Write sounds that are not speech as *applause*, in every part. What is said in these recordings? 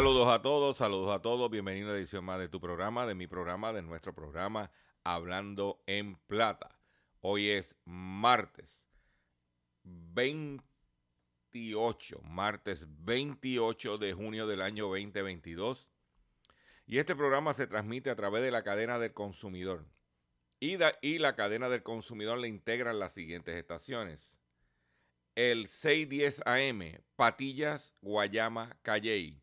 Saludos a todos, saludos a todos. Bienvenido a una edición más de tu programa, de mi programa, de nuestro programa Hablando en Plata. Hoy es martes 28, martes 28 de junio del año 2022. Y este programa se transmite a través de la cadena del consumidor. Y, y la cadena del consumidor le integran las siguientes estaciones. El 610 AM, Patillas, Guayama, Calley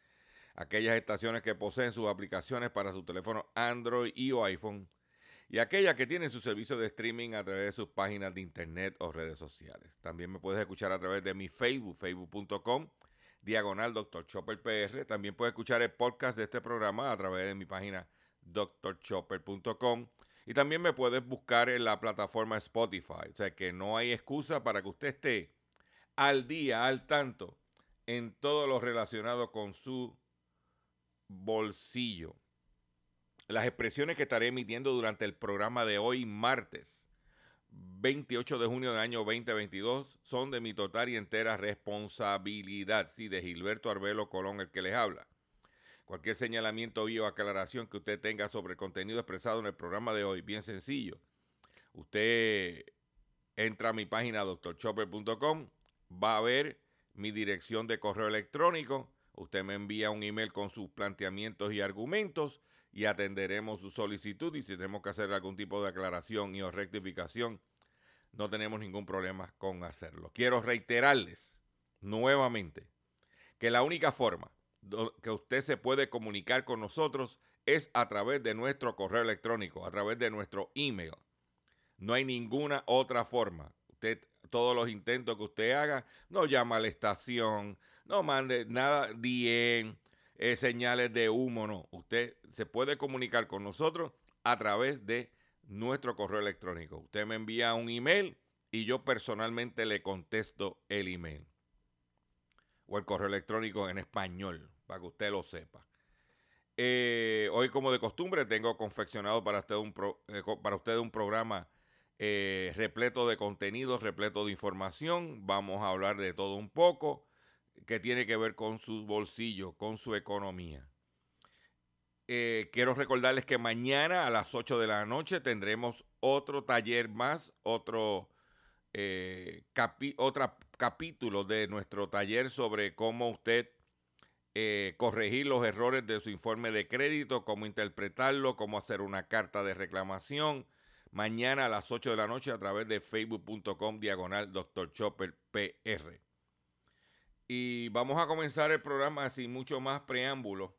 aquellas estaciones que poseen sus aplicaciones para su teléfono Android y o iPhone, y aquellas que tienen su servicio de streaming a través de sus páginas de internet o redes sociales. También me puedes escuchar a través de mi Facebook, facebook.com, diagonal Dr. Chopper PR. También puedes escuchar el podcast de este programa a través de mi página drchopper.com. Y también me puedes buscar en la plataforma Spotify. O sea que no hay excusa para que usted esté al día, al tanto, en todo lo relacionado con su bolsillo. Las expresiones que estaré emitiendo durante el programa de hoy, martes 28 de junio del año 2022, son de mi total y entera responsabilidad. Sí, de Gilberto Arbelo Colón, el que les habla. Cualquier señalamiento o aclaración que usted tenga sobre el contenido expresado en el programa de hoy, bien sencillo. Usted entra a mi página doctorchopper.com, va a ver mi dirección de correo electrónico. Usted me envía un email con sus planteamientos y argumentos y atenderemos su solicitud. Y si tenemos que hacer algún tipo de aclaración y o rectificación, no tenemos ningún problema con hacerlo. Quiero reiterarles nuevamente que la única forma que usted se puede comunicar con nosotros es a través de nuestro correo electrónico, a través de nuestro email. No hay ninguna otra forma. Usted, todos los intentos que usted haga, no llama a la estación, no mande nada, DM, eh, señales de humo, no. Usted se puede comunicar con nosotros a través de nuestro correo electrónico. Usted me envía un email y yo personalmente le contesto el email. O el correo electrónico en español, para que usted lo sepa. Eh, hoy, como de costumbre, tengo confeccionado para usted un, eh, para usted un programa repleto de contenidos, repleto de información. Vamos a hablar de todo un poco que tiene que ver con su bolsillo, con su economía. Eh, quiero recordarles que mañana a las 8 de la noche tendremos otro taller más, otro eh, capi- capítulo de nuestro taller sobre cómo usted eh, corregir los errores de su informe de crédito, cómo interpretarlo, cómo hacer una carta de reclamación. Mañana a las 8 de la noche a través de facebook.com diagonal Dr. Chopper PR. Y vamos a comenzar el programa sin mucho más preámbulo,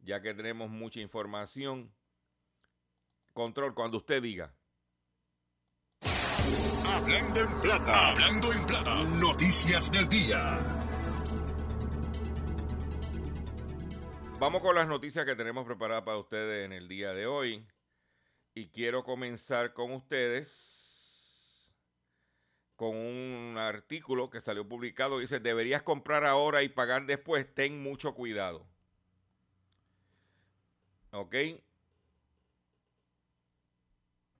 ya que tenemos mucha información. Control, cuando usted diga. Hablando en plata. Hablando en plata. Noticias del día. Vamos con las noticias que tenemos preparadas para ustedes en el día de hoy. Y quiero comenzar con ustedes con un artículo que salió publicado. Dice, deberías comprar ahora y pagar después. Ten mucho cuidado. ¿Ok?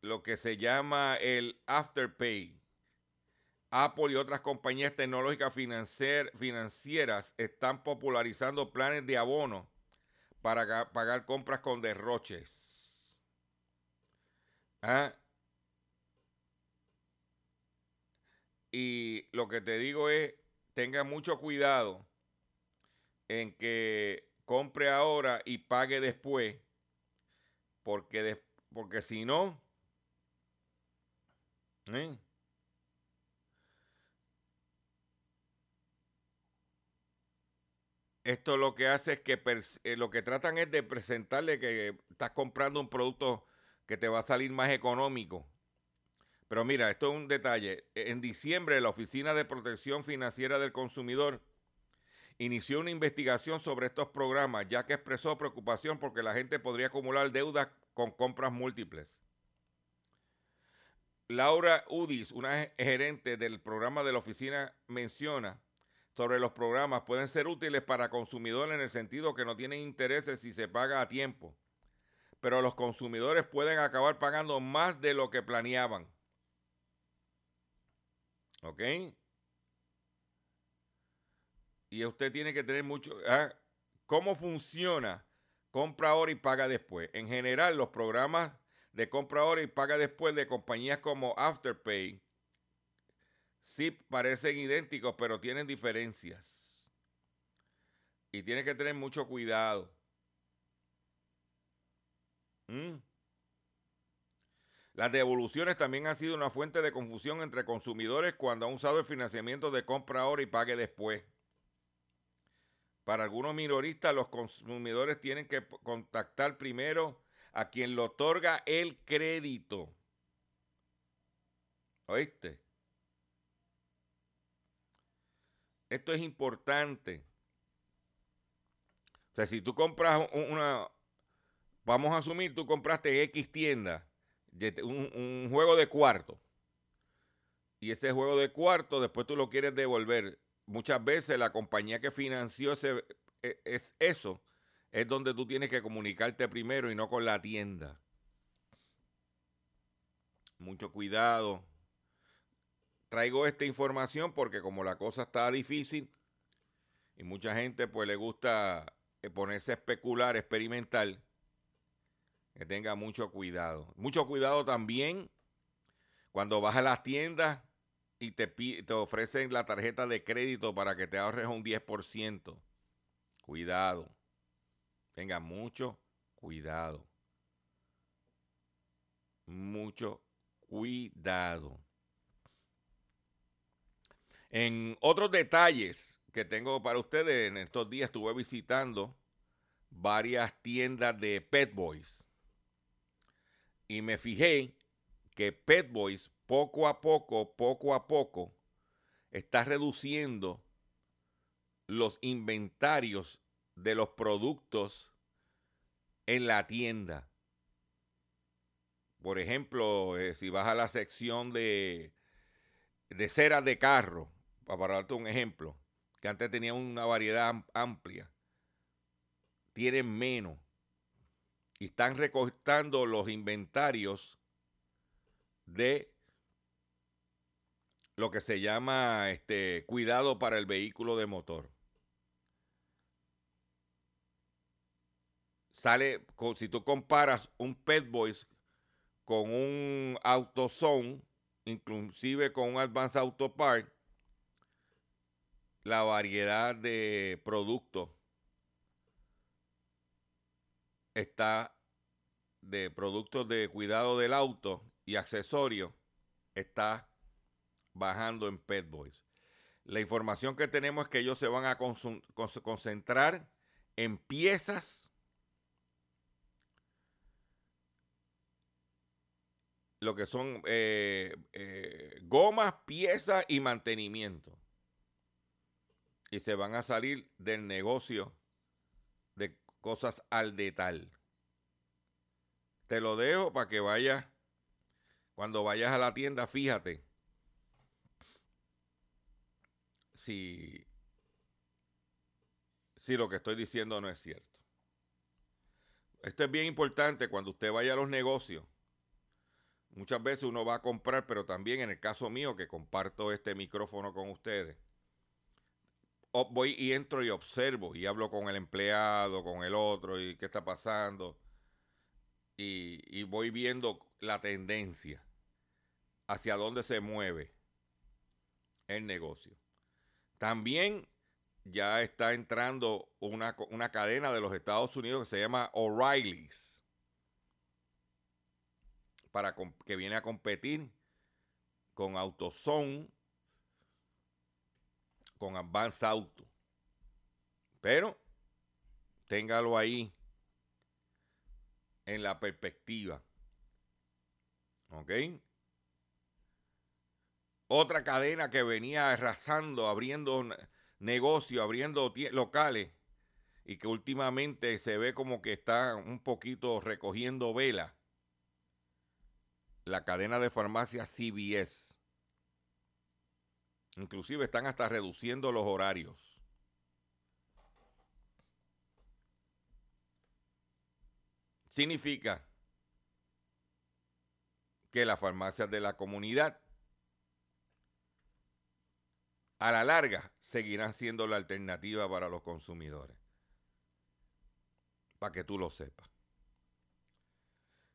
lo que se llama el Afterpay. Apple y otras compañías tecnológicas financieras están popularizando planes de abono para pagar compras con derroches. ¿Ah? Y lo que te digo es, tenga mucho cuidado en que compre ahora y pague después, porque, porque si no, esto lo que hace es que eh, lo que tratan es de presentarle que estás comprando un producto que te va a salir más económico. Pero mira, esto es un detalle. En diciembre, la Oficina de Protección Financiera del Consumidor inició una investigación sobre estos programas, ya que expresó preocupación porque la gente podría acumular deudas con compras múltiples. Laura Udis, una gerente del programa de la oficina, menciona sobre los programas pueden ser útiles para consumidores en el sentido que no tienen intereses si se paga a tiempo, pero los consumidores pueden acabar pagando más de lo que planeaban. ¿Ok? Y usted tiene que tener mucho... Ah, ¿Cómo funciona? Compra ahora y paga después. En general, los programas de compra ahora y paga después de compañías como Afterpay sí parecen idénticos, pero tienen diferencias. Y tiene que tener mucho cuidado. Mm. Las devoluciones también han sido una fuente de confusión entre consumidores cuando han usado el financiamiento de compra ahora y pague después. Para algunos minoristas, los consumidores tienen que contactar primero a quien le otorga el crédito. ¿Oíste? Esto es importante. O sea, si tú compras una, vamos a asumir, tú compraste X tienda, un, juego de cuarto, y ese juego de cuarto después tú lo quieres devolver. Muchas veces la compañía que financió ese, e, es eso es donde tú tienes que comunicarte primero y no con la tienda. Mucho cuidado. Traigo esta información porque como la cosa está difícil y mucha gente pues le gusta eh, ponerse a especular, experimentar, que tenga mucho cuidado. Mucho cuidado también cuando vas a las tiendas y te, te ofrecen la tarjeta de crédito para que te ahorres un 10%. Cuidado. Tenga mucho cuidado. Mucho cuidado. En otros detalles que tengo para ustedes, en estos días estuve visitando varias tiendas de Pet Boys. Y me fijé que Pet Boys poco a poco, poco a poco, está reduciendo los inventarios de los productos en la tienda. Por ejemplo, eh, si vas a la sección de, de ceras de carro, para darte un ejemplo, que antes tenía una variedad amplia, tienen menos y están recortando los inventarios de lo que se llama este cuidado para el vehículo de motor. sale, si tú comparas un Pet Boys con un AutoZone, inclusive con un Advanced Auto Park, la variedad de productos está de productos de cuidado del auto y accesorios está bajando en Pet Boys. La información que tenemos es que ellos se van a concentrar en piezas, lo que son eh, eh, gomas, piezas y mantenimiento. Y se van a salir del negocio cosas al detalle. Te lo dejo para que vayas, cuando vayas a la tienda, fíjate si, si lo que estoy diciendo no es cierto. Esto es bien importante cuando usted vaya a los negocios. Muchas veces uno va a comprar, pero también en el caso mío, que comparto este micrófono con ustedes, voy y entro y observo y hablo con el empleado, con el otro y qué está pasando. Y, y voy viendo la tendencia hacia dónde se mueve el negocio. También ya está entrando una, cadena de los Estados Unidos que se llama O'Reilly's, que viene a competir con AutoZone, con Advance Auto. Pero téngalo ahí en la perspectiva. ¿Ok? Otra cadena que venía arrasando, abriendo negocios, abriendo locales y que últimamente se ve como que está un poquito recogiendo vela. La cadena de farmacia CBS. Inclusive están hasta reduciendo los horarios. Significa que las farmacias de la comunidad a la larga seguirán siendo la alternativa para los consumidores. Para que tú lo sepas.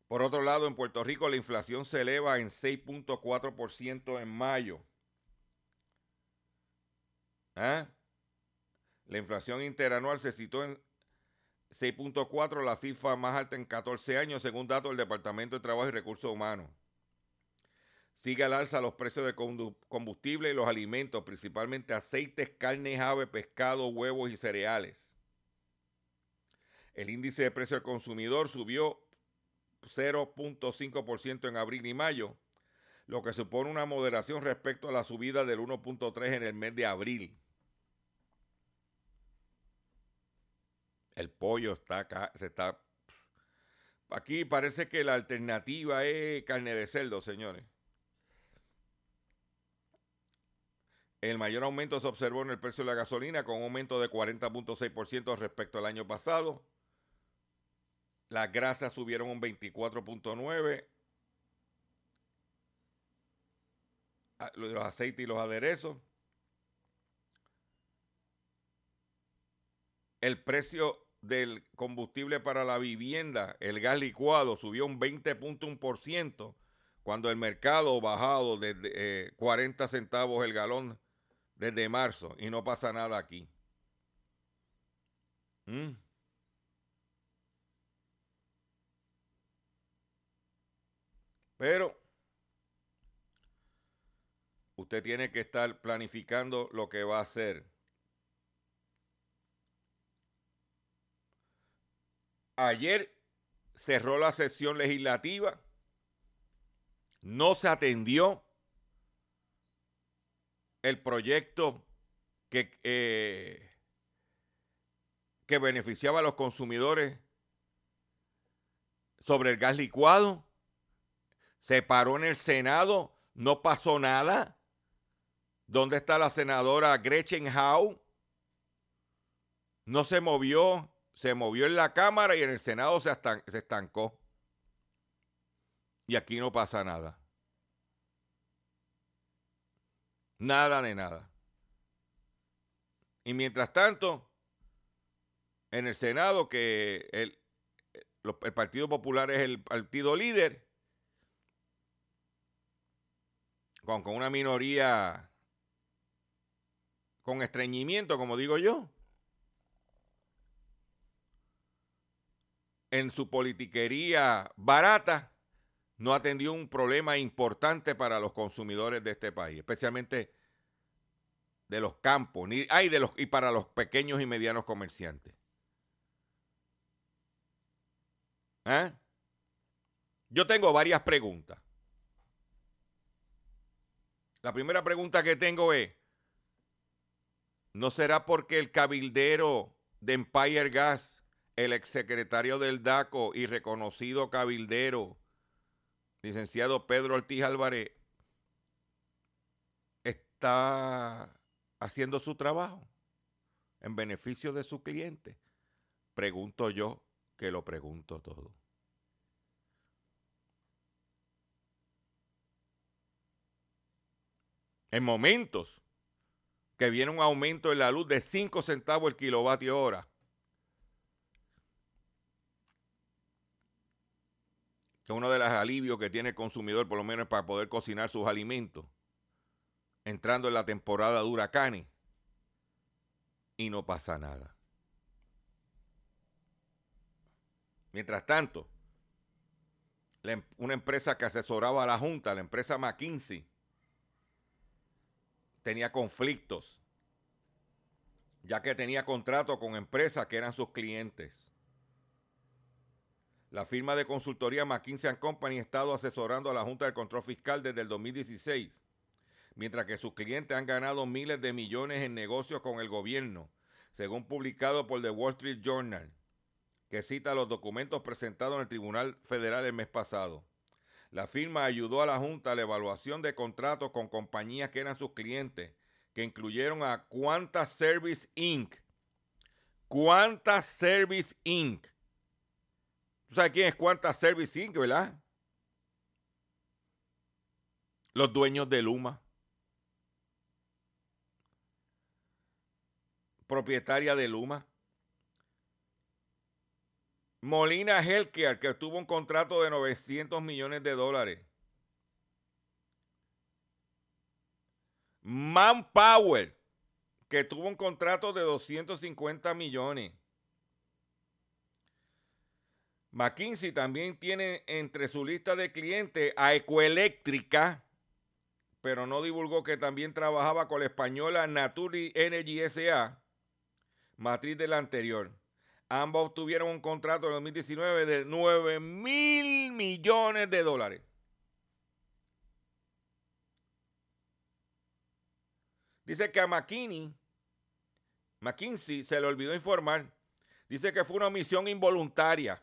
Por otro lado, en Puerto Rico la inflación se eleva en 6.4% en mayo. ¿Ah? La inflación interanual se situó en 6.4, la cifra más alta en 14 años, según datos del Departamento de Trabajo y Recursos Humanos. Sigue al alza los precios de combustible y los alimentos, principalmente aceites, carnes, aves, pescado, huevos y cereales. El índice de precio del consumidor subió 0.5% en abril y mayo, lo que supone una moderación respecto a la subida del 1.3 en el mes de abril. El pollo está acá, se está. Aquí parece que la alternativa es carne de cerdo, señores. El mayor aumento se observó en el precio de la gasolina con un aumento de 40.6% respecto al año pasado. Las grasas subieron un 24.9%. Ah, los aceites y los aderezos. El precio del combustible para la vivienda, el gas licuado, subió un 20.1% cuando el mercado bajado de 40 eh, centavos el galón desde marzo y no pasa nada aquí. ¿Mm? Pero usted tiene que estar planificando lo que va a hacer. Ayer cerró la sesión legislativa, no se atendió el proyecto que, eh, que beneficiaba a los consumidores sobre el gas licuado. Se paró en el Senado, no pasó nada. ¿Dónde está la senadora Gretchen Howe? No se movió, se movió en la Cámara y en el Senado se, se estancó. Y aquí no pasa nada. Nada de nada. Y mientras tanto, en el Senado, que el, el Partido Popular es el partido líder, con, con una minoría con estreñimiento, como digo yo. En su politiquería barata, no atendió un problema importante para los consumidores de este país, especialmente de los campos, ni, hay de los, y para los pequeños y medianos comerciantes. ¿Eh? Yo tengo varias preguntas. La primera pregunta que tengo es, ¿no será porque el cabildero de Empire Gas, el exsecretario del DACO y reconocido cabildero, licenciado Pedro Ortiz Álvarez, está haciendo su trabajo en beneficio de su cliente? Pregunto yo que lo pregunto todo. En momentos que viene un aumento en la luz de 5 centavos el kilovatio hora, que uno de los alivios que tiene el consumidor, por lo menos para poder cocinar sus alimentos, entrando en la temporada de huracanes, y no pasa nada. Mientras tanto, em, una empresa que asesoraba a la Junta, la empresa McKinsey, tenía conflictos, ya que tenía contrato con empresas que eran sus clientes. La firma de consultoría McKinsey Company ha estado asesorando a la Junta de Control Fiscal desde el 2016, mientras que sus clientes han ganado miles de millones en negocios con el gobierno, según publicado por The Wall Street Journal, que cita los documentos presentados en el Tribunal Federal el mes pasado. La firma ayudó a la Junta a la evaluación de contratos con compañías que eran sus clientes, que incluyeron a Quanta Service Inc. Quanta Service Inc ¿Tú sabes quién es Quanta Service verdad? Los dueños de Luma. Propietaria de Luma. Molina Healthcare, que tuvo un contrato de 900 millones de dólares. Manpower, que tuvo un contrato de 250 millones. McKinsey también tiene entre su lista de clientes a Ecoeléctrica, pero no divulgó que también trabajaba con la española Naturi Energy SA, matriz de la anterior. Ambos obtuvieron un contrato en 2019 de 9 mil millones de dólares. Dice que a McKinney, McKinsey se le olvidó informar. Dice que fue una omisión involuntaria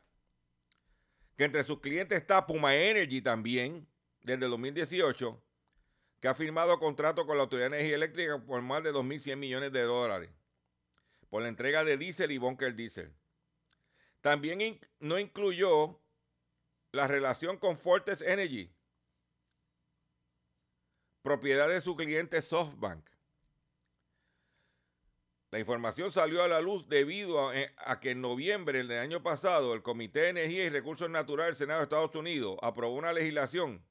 que entre sus clientes está Puma Energy también, desde el 2018, que ha firmado contrato con la Autoridad de Energía Eléctrica por más de 2.100 millones de dólares por la entrega de diésel y bunker diésel. También no incluyó la relación con Fortes Energy, propiedad de su cliente SoftBank. La información salió a la luz debido eh, a, que en noviembre del año pasado el Comité de Energía y Recursos Naturales del Senado de Estados Unidos aprobó una legislación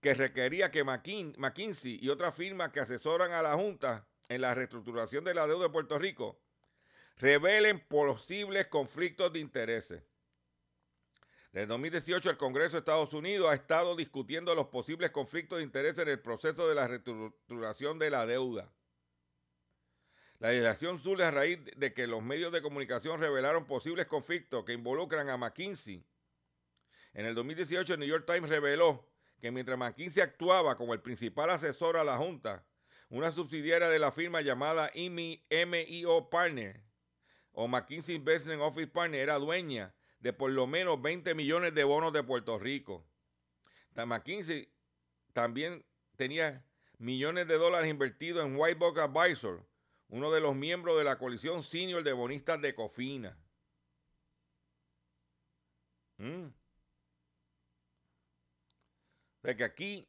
que requería que McKinsey y otras firmas que asesoran a la Junta en la reestructuración de la deuda de Puerto Rico revelen posibles conflictos de intereses. Desde 2018 el Congreso de Estados Unidos ha estado discutiendo los posibles conflictos de intereses en el proceso de la reestructuración de la deuda. La legislación surge a raíz de que los medios de comunicación revelaron posibles conflictos que involucran a McKinsey. En el 2018, el New York Times reveló que mientras McKinsey actuaba como el principal asesor a la Junta, una subsidiaria de la firma llamada MIO Partner o McKinsey Investment Office Partner era dueña de por lo menos 20 millones de bonos de Puerto Rico. McKinsey también tenía millones de dólares invertidos en Whitebox Advisor, uno de los miembros de la coalición senior de bonistas de Cofina. Mm. O que aquí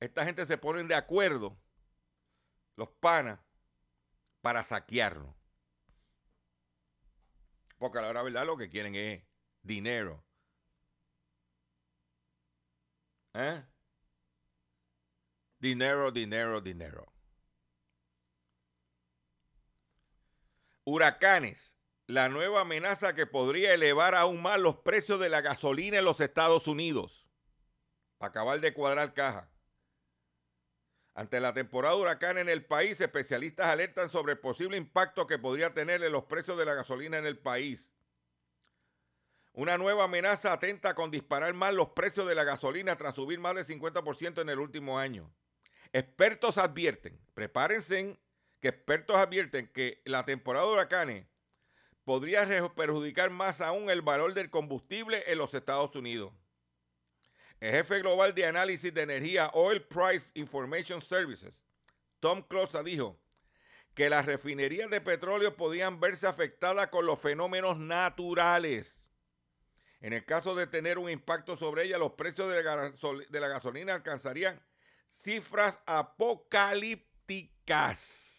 esta gente se ponen de acuerdo, los panas, para saquearnos. Porque a la hora verdad lo que quieren es dinero. ¿Eh? Dinero, dinero, dinero. Huracanes la nueva amenaza que podría elevar aún más los precios de la gasolina en los Estados Unidos. Para acabar de cuadrar caja. Ante la temporada de huracán en el país, especialistas alertan sobre el posible impacto que podría tener en los precios de la gasolina en el país. Una nueva amenaza atenta con disparar más los precios de la gasolina tras subir más del 50% en el último año. Expertos advierten, prepárense, que expertos advierten que la temporada de huracanes podría perjudicar más aún el valor del combustible en los Estados Unidos. El jefe global de análisis de energía Oil Price Information Services, Tom Closa, dijo que las refinerías de petróleo podían verse afectadas con los fenómenos naturales en el caso de tener un impacto sobre ella, los precios de la, gasolina alcanzarían cifras apocalípticas.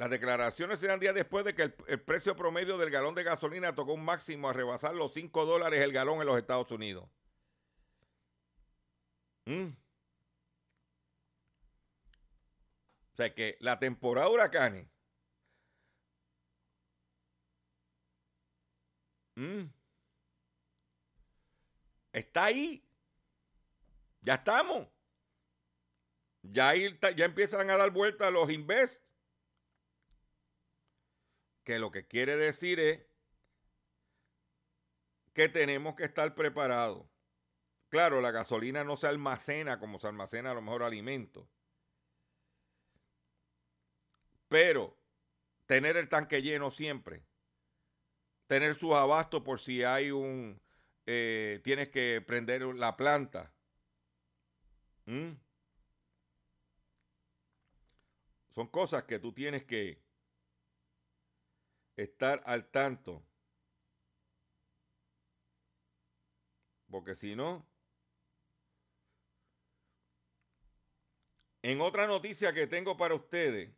Las declaraciones se días después de que el, precio promedio del galón de gasolina tocó un máximo a rebasar los 5 dólares el galón en los Estados Unidos. Mm. sea que la temporada de huracanes mm, está ahí. Ya estamos. Ya, ya empiezan a dar vuelta los invest. Que lo que quiere decir es que tenemos que estar preparados. Claro, la gasolina no se almacena como se almacena a lo mejor alimentos. Pero tener el tanque lleno siempre, tener sus abastos por si hay un, eh, tienes que prender la planta. Son cosas que tú tienes que estar al tanto. Porque si no, en otra noticia que tengo para ustedes,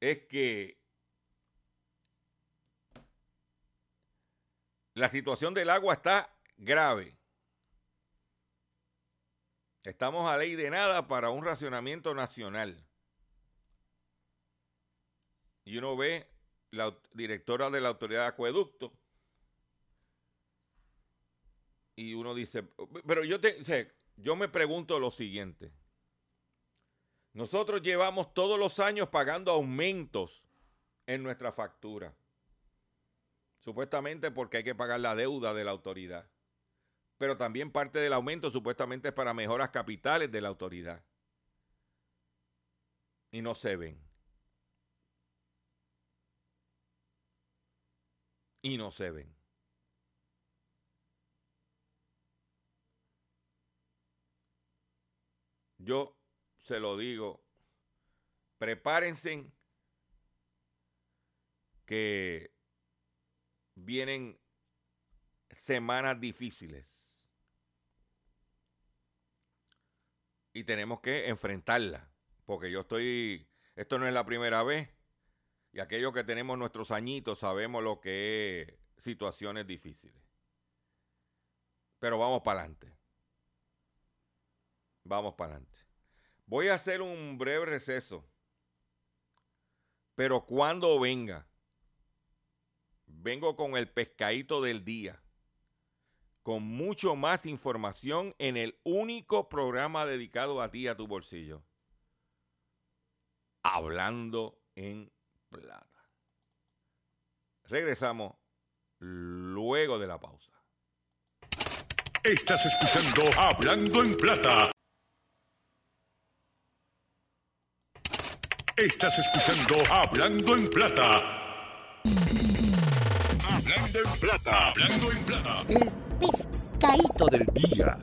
es que la situación del agua está grave. Estamos a ley de nada para un racionamiento nacional. Y uno ve la directora de la autoridad de acueducto y uno dice, pero yo te, yo me pregunto lo siguiente. Nosotros llevamos todos los años pagando aumentos en nuestra factura. Supuestamente porque hay que pagar la deuda de la autoridad. Pero también parte del aumento supuestamente es para mejoras capitales de la autoridad. Y no se ven. Y no se ven. Yo se lo digo, prepárense que vienen semanas difíciles y tenemos que enfrentarlas, porque yo estoy, esto no es la primera vez, y aquellos que tenemos nuestros añitos sabemos lo que es situaciones difíciles. Pero vamos para adelante. Vamos para adelante. Voy a hacer un breve receso. Pero cuando venga, vengo con el pescadito del día. Con mucho más información en el único programa dedicado a ti, a tu bolsillo. Hablando en plata. Regresamos luego de la pausa. Estás escuchando Hablando en Plata. Estás escuchando Hablando en Plata. Hablando en Plata. Hablando en Plata. El pescadito del día.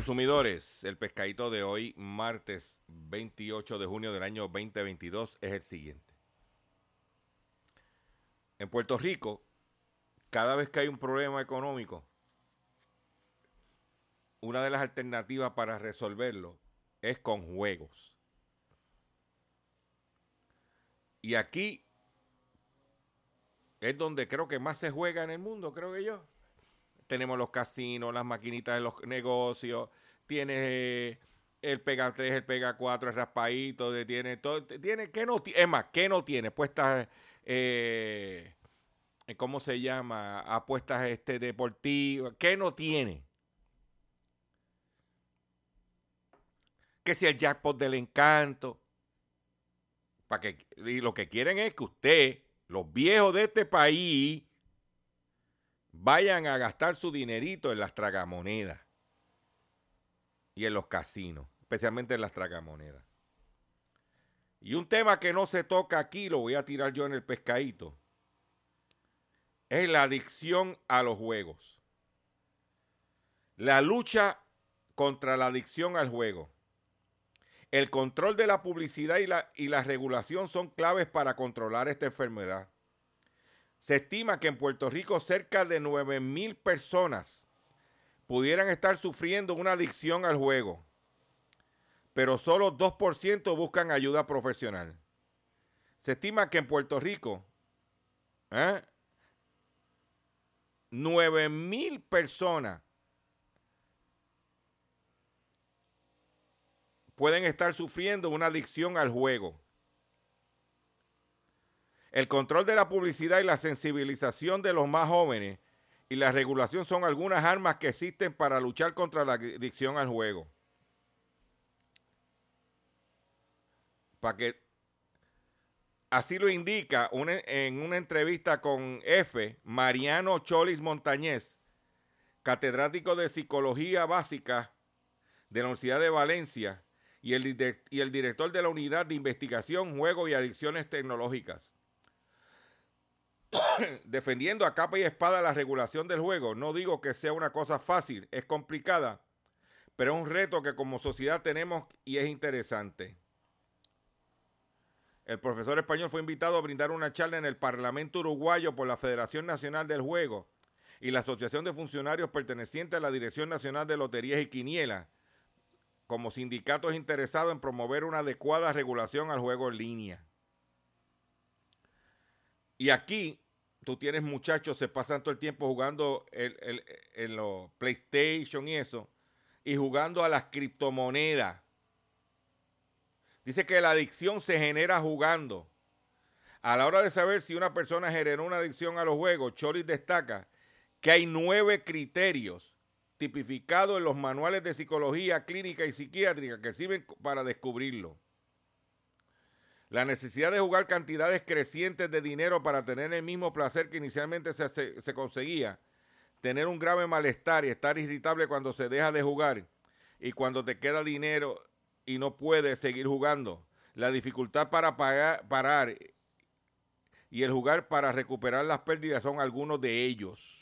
Consumidores, el pescadito de hoy, martes 28 de junio del año 2022, es el siguiente. En Puerto Rico, cada vez que hay un problema económico, una de las alternativas para resolverlo es con juegos. Y aquí es donde creo que más se juega en el mundo, creo que yo. Tenemos los casinos, las maquinitas de los negocios, tiene el Pega 3, el Pega 4, el raspadito, tiene todo, tiene, ¿qué no Es más, ¿qué no tiene? Puestas, eh, ¿cómo se llama? Apuestas este, deportivas, ¿qué no tiene? Que si el jackpot del encanto, para que, y lo que quieren es que usted los viejos de este país vayan a gastar su dinerito en las tragamonedas y en los casinos, especialmente en las tragamonedas. Y un tema que no se toca aquí, lo voy a tirar yo en el pescadito, es la adicción a los juegos. La lucha contra la adicción al juego. El control de la publicidad y la, y la regulación son claves para controlar esta enfermedad. Se estima que en Puerto Rico cerca de 9 mil personas pudieran estar sufriendo una adicción al juego, pero solo 2% buscan ayuda profesional. Se estima que en Puerto Rico ¿eh? 9 mil personas pueden estar sufriendo una adicción al juego. El control de la publicidad y la sensibilización de los más jóvenes y la regulación son algunas armas que existen para luchar contra la adicción al juego. Para que así lo indica en una entrevista con F, Mariano Cholis Montañez, catedrático de Psicología Básica de la Universidad de Valencia, y el, y el director de la Unidad de Investigación, Juego y Adicciones Tecnológicas. *coughs* Defendiendo a capa y espada la regulación del juego, no digo que sea una cosa fácil, es complicada, pero es un reto que como sociedad tenemos y es interesante. El profesor español fue invitado a brindar una charla en el Parlamento Uruguayo por la Federación Nacional del Juego y la Asociación de Funcionarios pertenecientes a la Dirección Nacional de Loterías y Quiniela como sindicatos interesados en promover una adecuada regulación al juego en línea. Y aquí tú tienes muchachos, se pasan todo el tiempo jugando en los PlayStation y eso, y jugando a las criptomonedas. Dice que la adicción se genera jugando. A la hora de saber si una persona generó una adicción a los juegos, Choris destaca que hay nueve criterios tipificado en los manuales de psicología clínica y psiquiátrica que sirven para descubrirlo. La necesidad de jugar cantidades crecientes de dinero para tener el mismo placer que inicialmente se, conseguía, tener un grave malestar y estar irritable cuando se deja de jugar y cuando te queda dinero y no puedes seguir jugando, la dificultad para parar y el jugar para recuperar las pérdidas son algunos de ellos.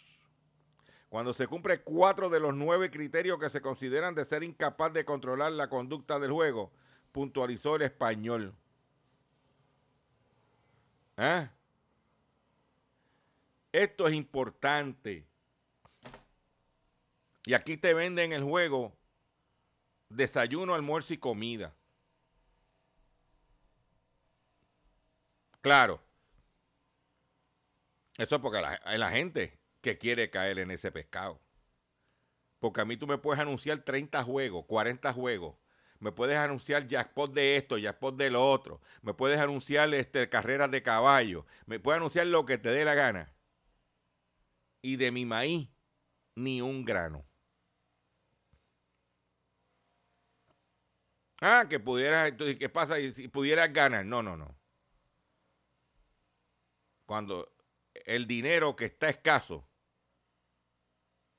Cuando se cumple cuatro de los nueve criterios que se consideran de ser incapaz de controlar la conducta del juego, puntualizó el español. ¿Ah? Esto es importante. Y aquí te venden el juego desayuno, almuerzo y comida. Claro. Eso es porque la, la gente que quiere caer en ese pescado. Porque a mí tú me puedes anunciar 30 juegos, 40 juegos. Me puedes anunciar jackpot de esto, jackpot de lo otro. Me puedes anunciar este, carreras de caballo. Me puedes anunciar lo que te dé la gana. Y de mi maíz, ni un grano. Ah, que pudieras, ¿qué pasa si pudieras ganar? No, no, no. Cuando el dinero que está escaso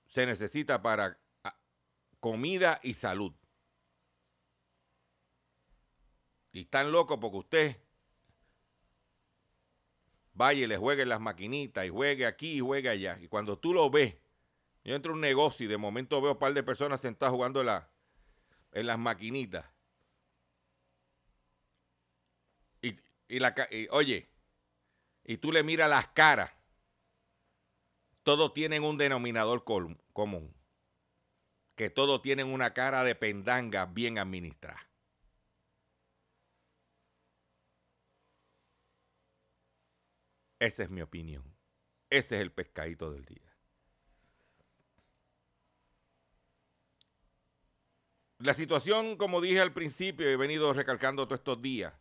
se necesita para ah, comida y salud. Y están locos porque usted vaya y le juegue las maquinitas y juegue aquí y juegue allá. Y cuando tú lo ves, yo entro a un negocio y de momento veo un par de personas sentadas jugando en las maquinitas. Y, la, oye, y tú le miras las caras todos tienen un denominador común. que todos tienen una cara de pendanga bien administrada. Esa es mi opinión. Ese es el pescadito del día. La situación, como dije al principio, he venido recalcando todos estos días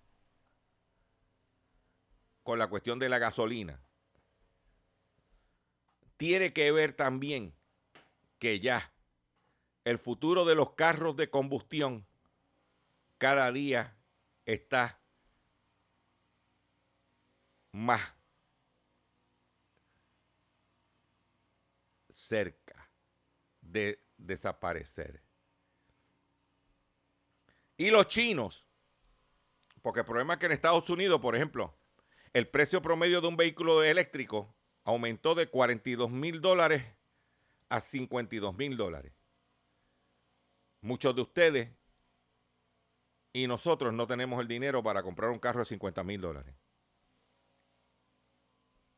con la cuestión de la gasolina, tiene que ver también que ya el futuro de los carros de combustión cada día está más cerca de desaparecer. Y los chinos, porque el problema es que en Estados Unidos, por ejemplo, el precio promedio de un vehículo eléctrico aumentó de 42 mil dólares a 52 mil dólares. Muchos de ustedes y nosotros no tenemos el dinero para comprar un carro de 50 mil dólares.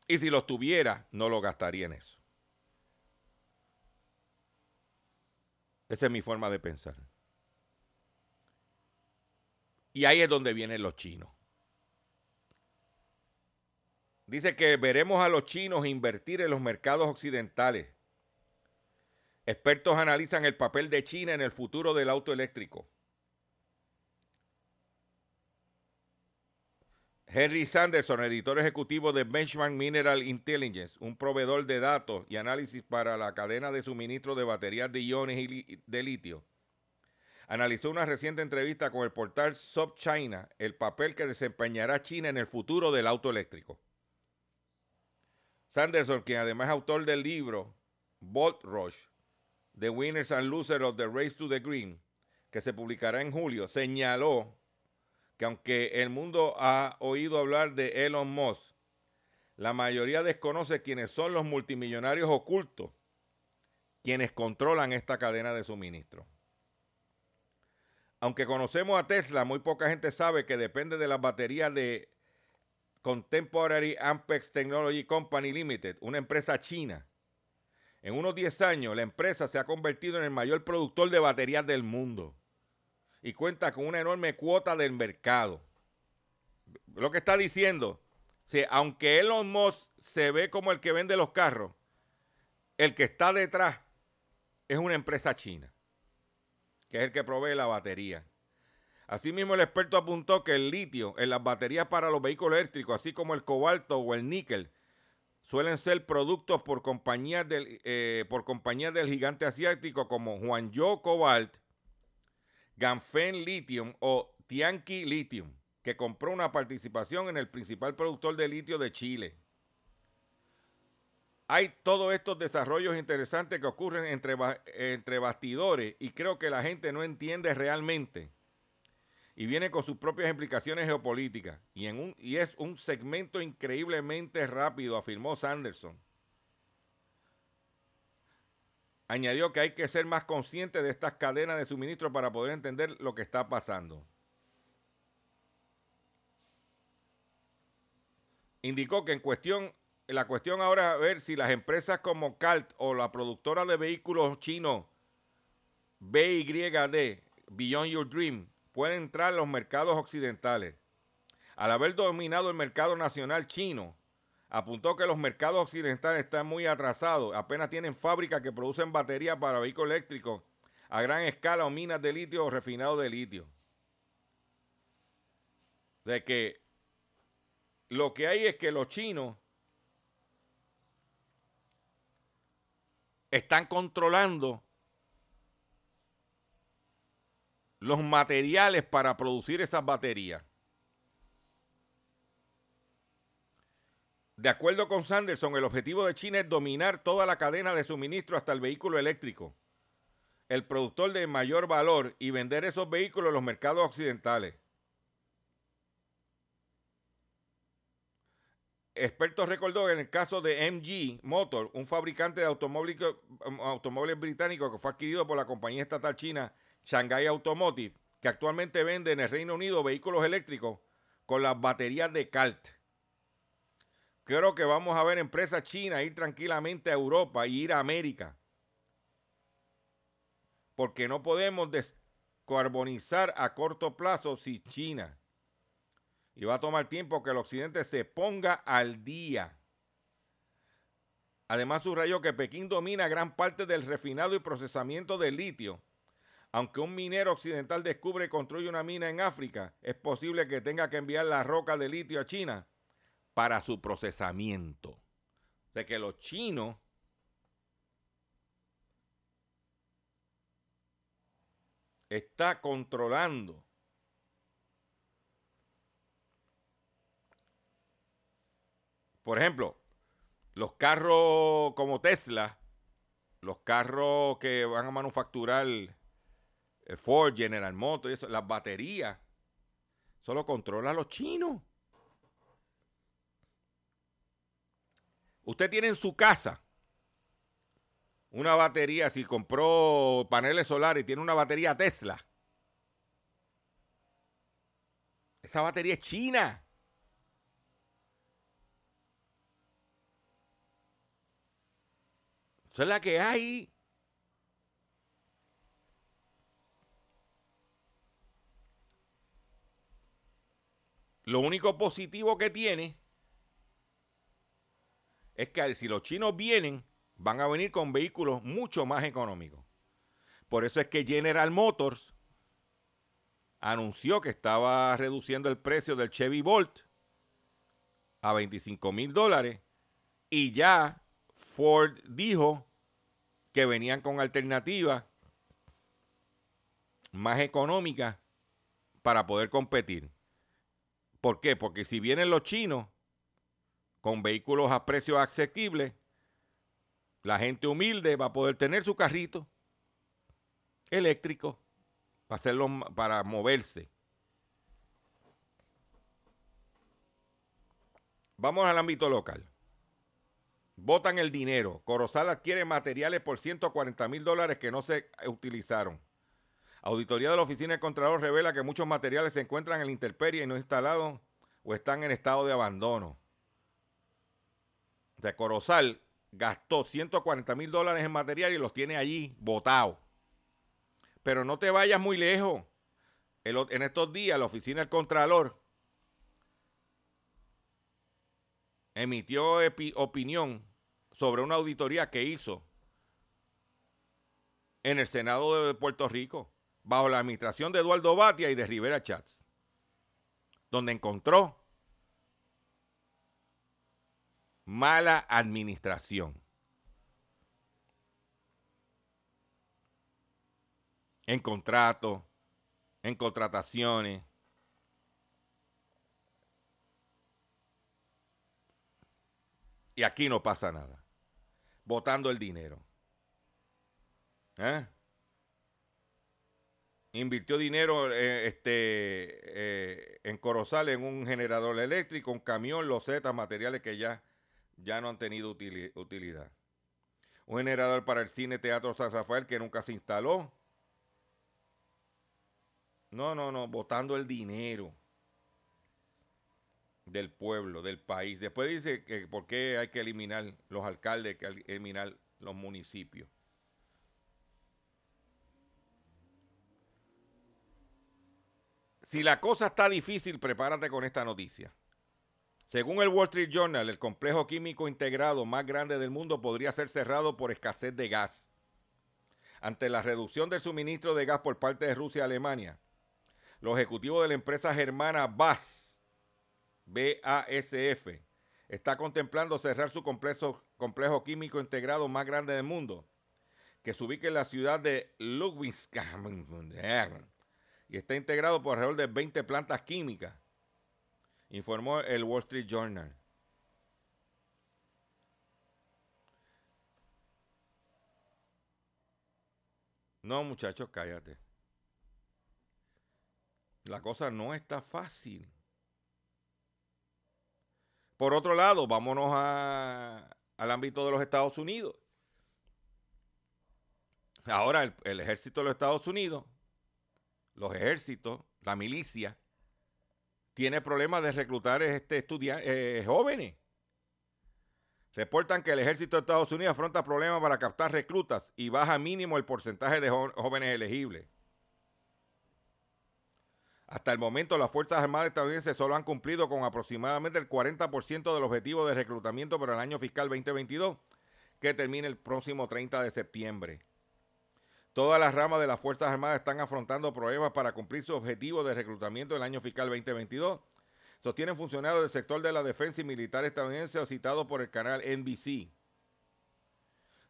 Y si los tuviera, no lo gastaría en eso. Esa es mi forma de pensar. Y ahí es donde vienen los chinos. Dice que veremos a los chinos invertir en los mercados occidentales. Expertos analizan el papel de China en el futuro del auto eléctrico. Henry Sanderson, editor ejecutivo de Benchmark Mineral Intelligence, un proveedor de datos y análisis para la cadena de suministro de baterías de iones y de litio, analizó una reciente entrevista con el portal SubChina el papel que desempeñará China en el futuro del auto eléctrico. Sanderson, quien además es autor del libro Bolt Rush, The Winners and Losers of the Race to the Green, que se publicará en julio, señaló que aunque el mundo ha oído hablar de Elon Musk, la mayoría desconoce quiénes son los multimillonarios ocultos quienes controlan esta cadena de suministro. Aunque conocemos a Tesla, muy poca gente sabe que depende de las baterías de Contemporary Ampex Technology Company Limited, una empresa china. En unos 10 años, la empresa se ha convertido en el mayor productor de baterías del mundo y cuenta con una enorme cuota del mercado. Lo que está diciendo, si, aunque Elon Musk se ve como el que vende los carros, el que está detrás es una empresa china, que es el que provee la batería. Asimismo, el experto apuntó que el litio en las baterías para los vehículos eléctricos, así como el cobalto o el níquel, suelen ser productos por compañías del, eh, por compañías del gigante asiático como Huanzhou Cobalt Ganfen Lithium o Tianqi Lithium, que compró una participación en el principal productor de litio de Chile. Hay todos estos desarrollos interesantes que ocurren entre, entre bastidores y creo que la gente no entiende realmente. Y viene con sus propias implicaciones geopolíticas. Y, en un, y es un segmento increíblemente rápido, afirmó Sanderson. Añadió que hay que ser más consciente de estas cadenas de suministro para poder entender lo que está pasando. Indicó que en cuestión, la cuestión ahora es ver si las empresas como CALT o la productora de vehículos chino BYD, Beyond Your Dream, pueden entrar en los mercados occidentales. Al haber dominado el mercado nacional chino, apuntó que los mercados occidentales están muy atrasados, apenas tienen fábricas que producen baterías para vehículos eléctricos a gran escala o minas de litio o refinado de litio. De que lo que hay es que los chinos están controlando los materiales para producir esas baterías. De acuerdo con Sanderson, el objetivo de China es dominar toda la cadena de suministro hasta el vehículo eléctrico, el productor de mayor valor y vender esos vehículos en los mercados occidentales. Expertos recordó en el caso de MG Motor, un fabricante de automóviles, automóviles británicos que fue adquirido por la compañía estatal china Shanghai Automotive, que actualmente vende en el Reino Unido vehículos eléctricos con las baterías de CALT. Creo que vamos a ver empresas chinas ir tranquilamente a Europa y ir a América. porque no podemos descarbonizar a corto plazo si China. Y va a tomar tiempo que el occidente se ponga al día. Además, subrayó que Pekín domina gran parte del refinado y procesamiento del litio. Aunque un minero occidental descubre y construye una mina en África, es posible que tenga que enviar la roca de litio a China para su procesamiento. De que los chinos está controlando por ejemplo, los carros como Tesla, los carros que van a manufacturar eh, Ford, General Motors, eso, las baterías, solo controlan los chinos. Usted tiene en su casa una batería, si compró paneles solares y tiene una batería Tesla, esa batería es china. Esa es la que hay. Lo único positivo que tiene es que si los chinos vienen, van a venir con vehículos mucho más económicos. Por eso es que General Motors anunció que estaba reduciendo el precio del Chevy Bolt a 25 mil dólares y ya Ford dijo que venían con alternativas más económicas para poder competir. ¿Por qué? Porque si vienen los chinos con vehículos a precios asequibles, la gente humilde va a poder tener su carrito eléctrico para, para moverse. Vamos al ámbito local. Votan el dinero. Corozal adquiere materiales por 140 mil dólares que no se utilizaron. Auditoría de la Oficina de Contralor revela que muchos materiales se encuentran en la intemperie y no instalados o están en estado de abandono. O Corozal gastó 140 mil dólares en material y los tiene allí botados. Pero no te vayas muy lejos. en estos días la Oficina del Contralor emitió opinión sobre una auditoría que hizo en el Senado de Puerto Rico, bajo la administración de Eduardo Batia y de Rivera Chats, donde encontró mala administración. En contratos, en contrataciones, Y aquí no pasa nada. Votando el dinero. ¿Eh? Invirtió dinero eh, este, eh, en Corozal en un generador eléctrico, un camión, losetas, materiales que ya, ya no han tenido utilidad. Un generador para el cine Teatro San Rafael que nunca se instaló. No, no, no, votando el dinero del pueblo, del país. Después dice que por qué hay que eliminar los alcaldes, que eliminar los municipios. Si la cosa está difícil, prepárate con esta noticia. Según el Wall Street Journal, el complejo químico integrado más grande del mundo podría ser cerrado por escasez de gas. Ante la reducción del suministro de gas por parte de Rusia y Alemania, los ejecutivos de la empresa germana BAS BASF está contemplando cerrar su complejo, complejo químico integrado más grande del mundo, que se ubica en la ciudad de Ludwigshafen y está integrado por alrededor de 20 plantas químicas, informó el Wall Street Journal. No, muchachos, cállate. La cosa no está fácil. Por otro lado, vámonos al ámbito de los Estados Unidos. Ahora el, ejército de los Estados Unidos, los ejércitos, la milicia, tiene problemas de reclutar este eh, jóvenes. reportan que el ejército de Estados Unidos afronta problemas para captar reclutas y baja mínimo el porcentaje de jóvenes elegibles. Hasta el momento, las Fuerzas Armadas estadounidenses solo han cumplido con aproximadamente el 40% del objetivo de reclutamiento para el año fiscal 2022, que termina el próximo 30 de septiembre. Todas las ramas de las Fuerzas Armadas están afrontando problemas para cumplir su objetivo de reclutamiento del año fiscal 2022, sostienen funcionarios del sector de la defensa y militar estadounidense citados por el canal NBC.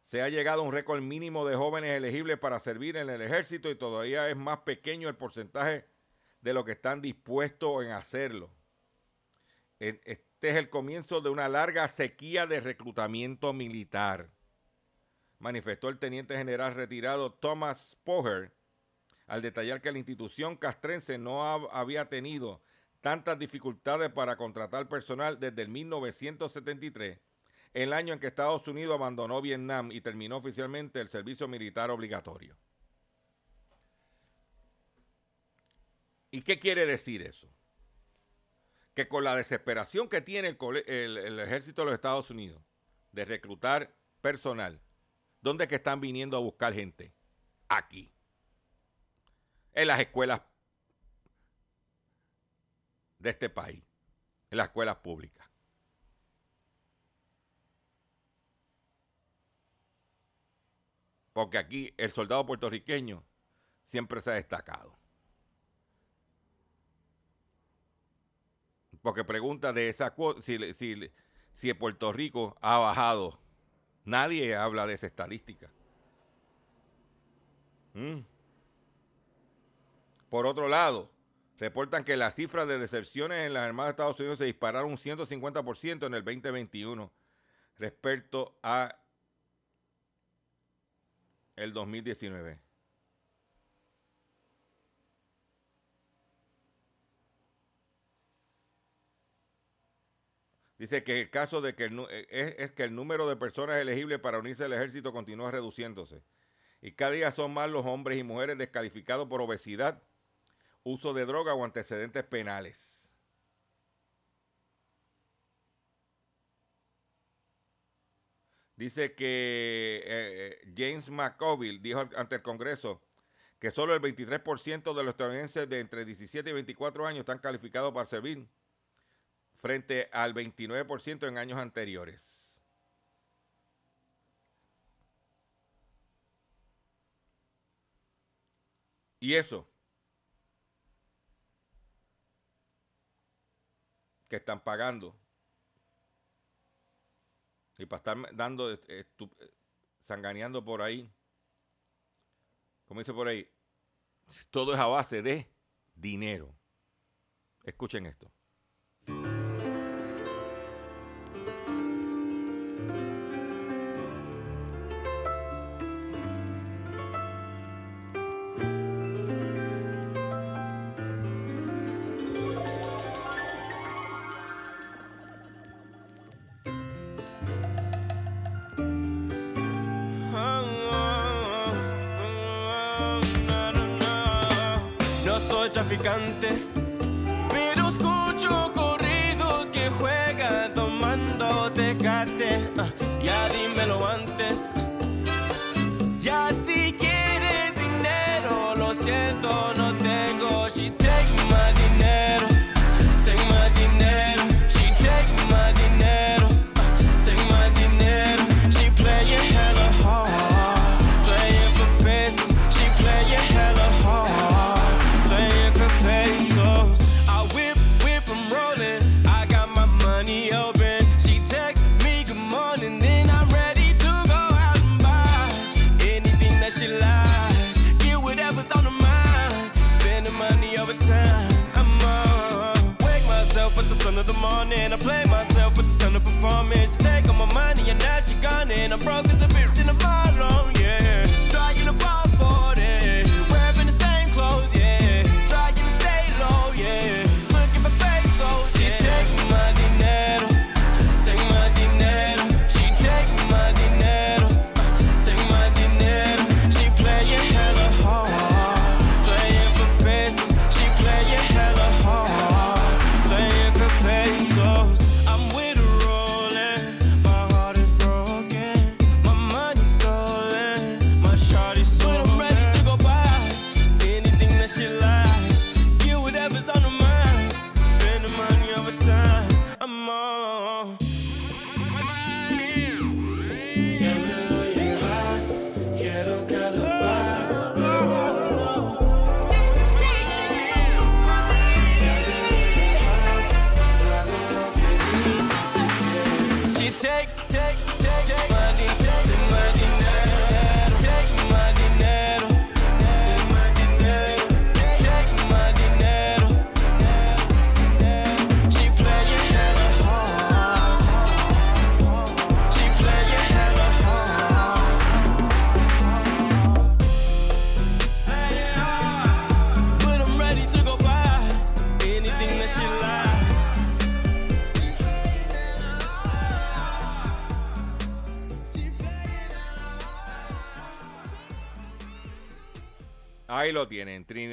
Se ha llegado a un récord mínimo de jóvenes elegibles para servir en el ejército y todavía es más pequeño el porcentaje de lo que están dispuestos en hacerlo. Este es el comienzo de una larga sequía de reclutamiento militar, manifestó el teniente general retirado Thomas Poher al detallar que la institución castrense no había tenido tantas dificultades para contratar personal desde el 1973, el año en que Estados Unidos abandonó Vietnam y terminó oficialmente el servicio militar obligatorio. ¿Y qué quiere decir eso? Que con la desesperación que tiene el, ejército de los Estados Unidos de reclutar personal, ¿dónde es que están viniendo a buscar gente? Aquí. En las escuelas de este país, en las escuelas públicas. Porque aquí el soldado puertorriqueño siempre se ha destacado. porque pregunta de esa si, si, si Puerto Rico ha bajado. Nadie habla de esa estadística. Mm. Por otro lado, reportan que las cifras de deserciones en las Armadas de Estados Unidos se dispararon un 150% en el 2021 respecto a el 2019. Dice que el caso de que eh, es, que el número de personas elegibles para unirse al ejército continúa reduciéndose. Y cada día son más los hombres y mujeres descalificados por obesidad, uso de droga o antecedentes penales. Dice que eh, eh, James McCoville dijo ante el Congreso que solo el 23% de los estadounidenses de entre 17 y 24 años están calificados para servir frente al 29% en años anteriores. Y eso que están pagando y para estar dando, sanganeando por ahí, como dice por ahí, todo es a base de dinero. Escuchen esto.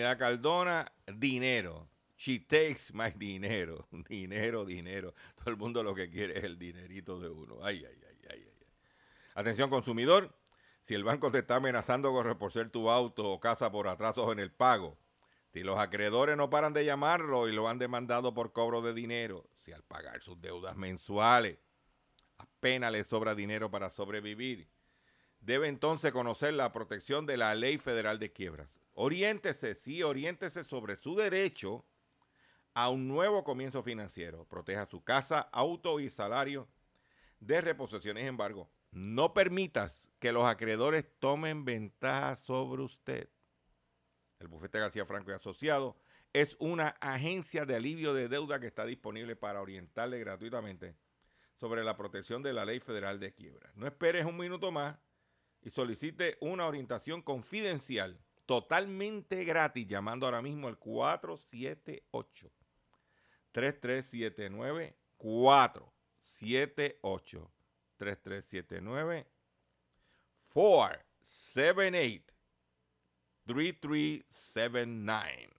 Trinidad Cardona, dinero. She takes my dinero. *laughs* Dinero, dinero. Todo el mundo lo que quiere es el dinerito de uno. Ay, ay, ay, ay, ay. Atención consumidor. Si el banco te está amenazando con reposer tu auto o casa por atrasos en el pago, si los acreedores no paran de llamarlo y lo han demandado por cobro de dinero, si al pagar sus deudas mensuales apenas le sobra dinero para sobrevivir, debe entonces conocer la protección de la ley federal de quiebras. Oriéntese, sí, oriéntese sobre su derecho a un nuevo comienzo financiero. Proteja su casa, auto y salario de reposiciones. Sin embargo, no permitas que los acreedores tomen ventaja sobre usted. El bufete García Franco y Asociado es una agencia de alivio de deuda que está disponible para orientarle gratuitamente sobre la protección de la ley federal de quiebra. No esperes un minuto más y solicite una orientación confidencial totalmente gratis llamando ahora mismo al 478 3379 478 3379 478 3379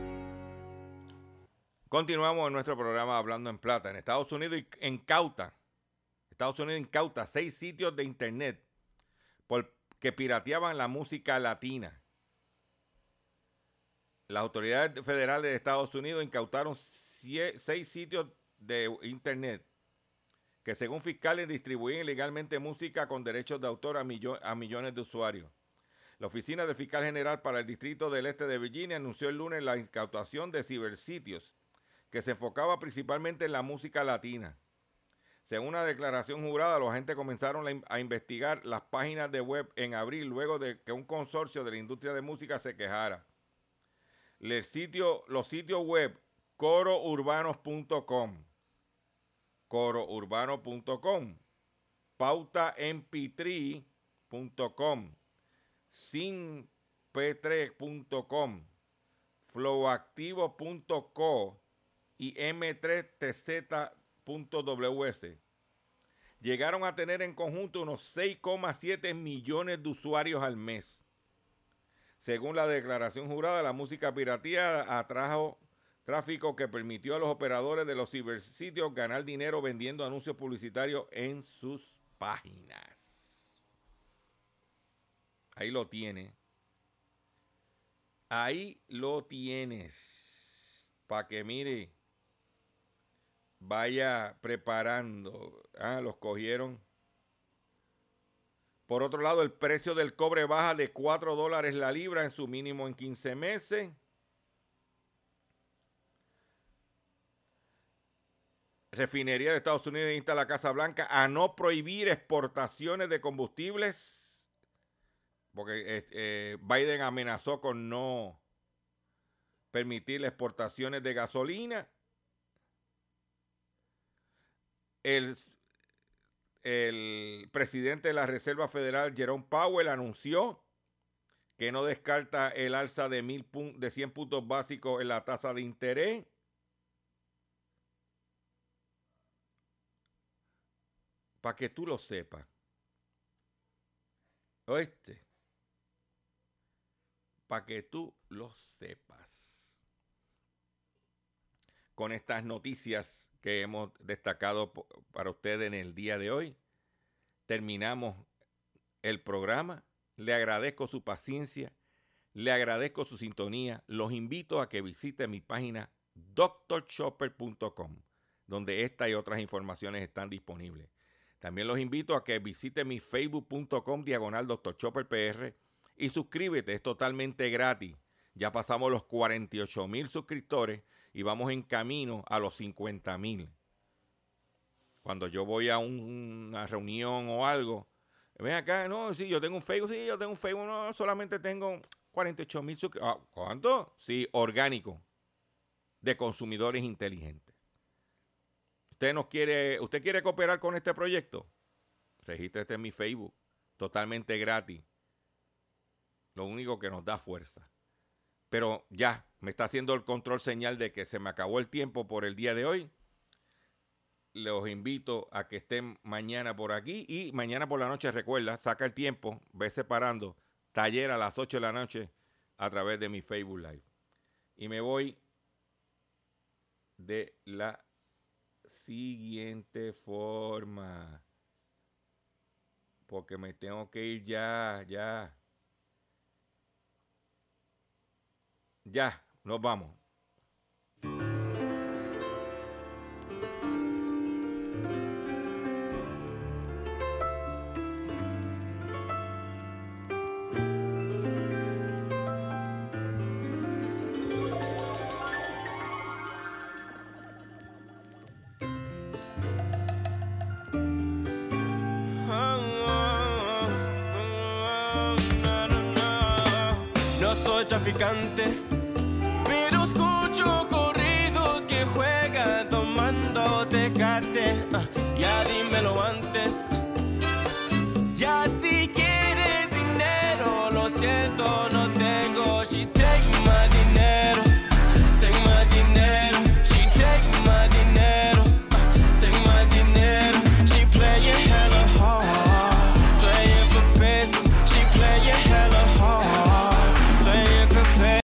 Continuamos en nuestro programa Hablando en Plata. En Estados Unidos incauta, Estados Unidos incauta seis sitios de internet por, que pirateaban la música latina. Las autoridades federales de Estados Unidos incautaron seis sitios de internet que según fiscales distribuían ilegalmente música con derechos de autor a, a millones de usuarios. La Oficina de Fiscal General para el Distrito del Este de Virginia anunció el lunes la incautación de cibersitios que se enfocaba principalmente en la música latina. Según una declaración jurada, los agentes comenzaron a investigar las páginas de web en abril luego de que un consorcio de la industria de música se quejara. Sitio, los sitios web corourbanos.com, corourbanos.com, pautamp3.com, sinp3.com, flowactivo.co y M3TZ.ws llegaron a tener en conjunto unos 6,7 millones de usuarios al mes. Según la declaración jurada, la música pirateada atrajo tráfico que permitió a los operadores de los cibersitios ganar dinero vendiendo anuncios publicitarios en sus páginas. Ahí lo tiene. Ahí lo tienes. Para que mire, vaya preparando. Ah, los cogieron. Por otro lado, el precio del cobre baja de 4 dólares la libra en su mínimo en 15 meses. Refinería de Estados Unidos insta a la Casa Blanca a no prohibir exportaciones de combustibles, porque eh, eh, Biden amenazó con no permitir exportaciones de gasolina. El, el presidente de la Reserva Federal, Jerome Powell, anunció que no descarta el alza de, mil de 100 puntos básicos en la tasa de interés. Para que tú lo sepas. Oíste. Para que tú lo sepas. Con estas noticias que hemos destacado para ustedes en el día de hoy. Terminamos el programa. Le agradezco su paciencia, le agradezco su sintonía. Los invito a que visiten mi página doctorchopper.com, donde esta y otras informaciones están disponibles. También los invito a que visiten mi facebook.com diagonal doctorchopperpr y suscríbete, es totalmente gratis. Ya pasamos los 48 mil suscriptores y vamos en camino a los 50 mil. Cuando yo voy a una reunión o algo, ven acá, no, sí, yo tengo un Facebook, sí, yo tengo un Facebook, no, solamente tengo 48 mil suscriptores. Ah, ¿Cuánto? Sí, orgánico, de consumidores inteligentes. ¿Usted nos quiere, usted quiere cooperar con este proyecto? Regístrate en mi Facebook, totalmente gratis. Lo único que nos da fuerza. Pero ya, me está haciendo el control señal de que se me acabó el tiempo por el día de hoy. Los invito a que estén mañana por aquí y mañana por la noche, recuerda, saca el tiempo, ve separando, taller a las 8 de la noche a través de mi Facebook Live. Y me voy de la siguiente forma. Porque me tengo que ir ya, ya. Ya, nos vamos. No soy traficante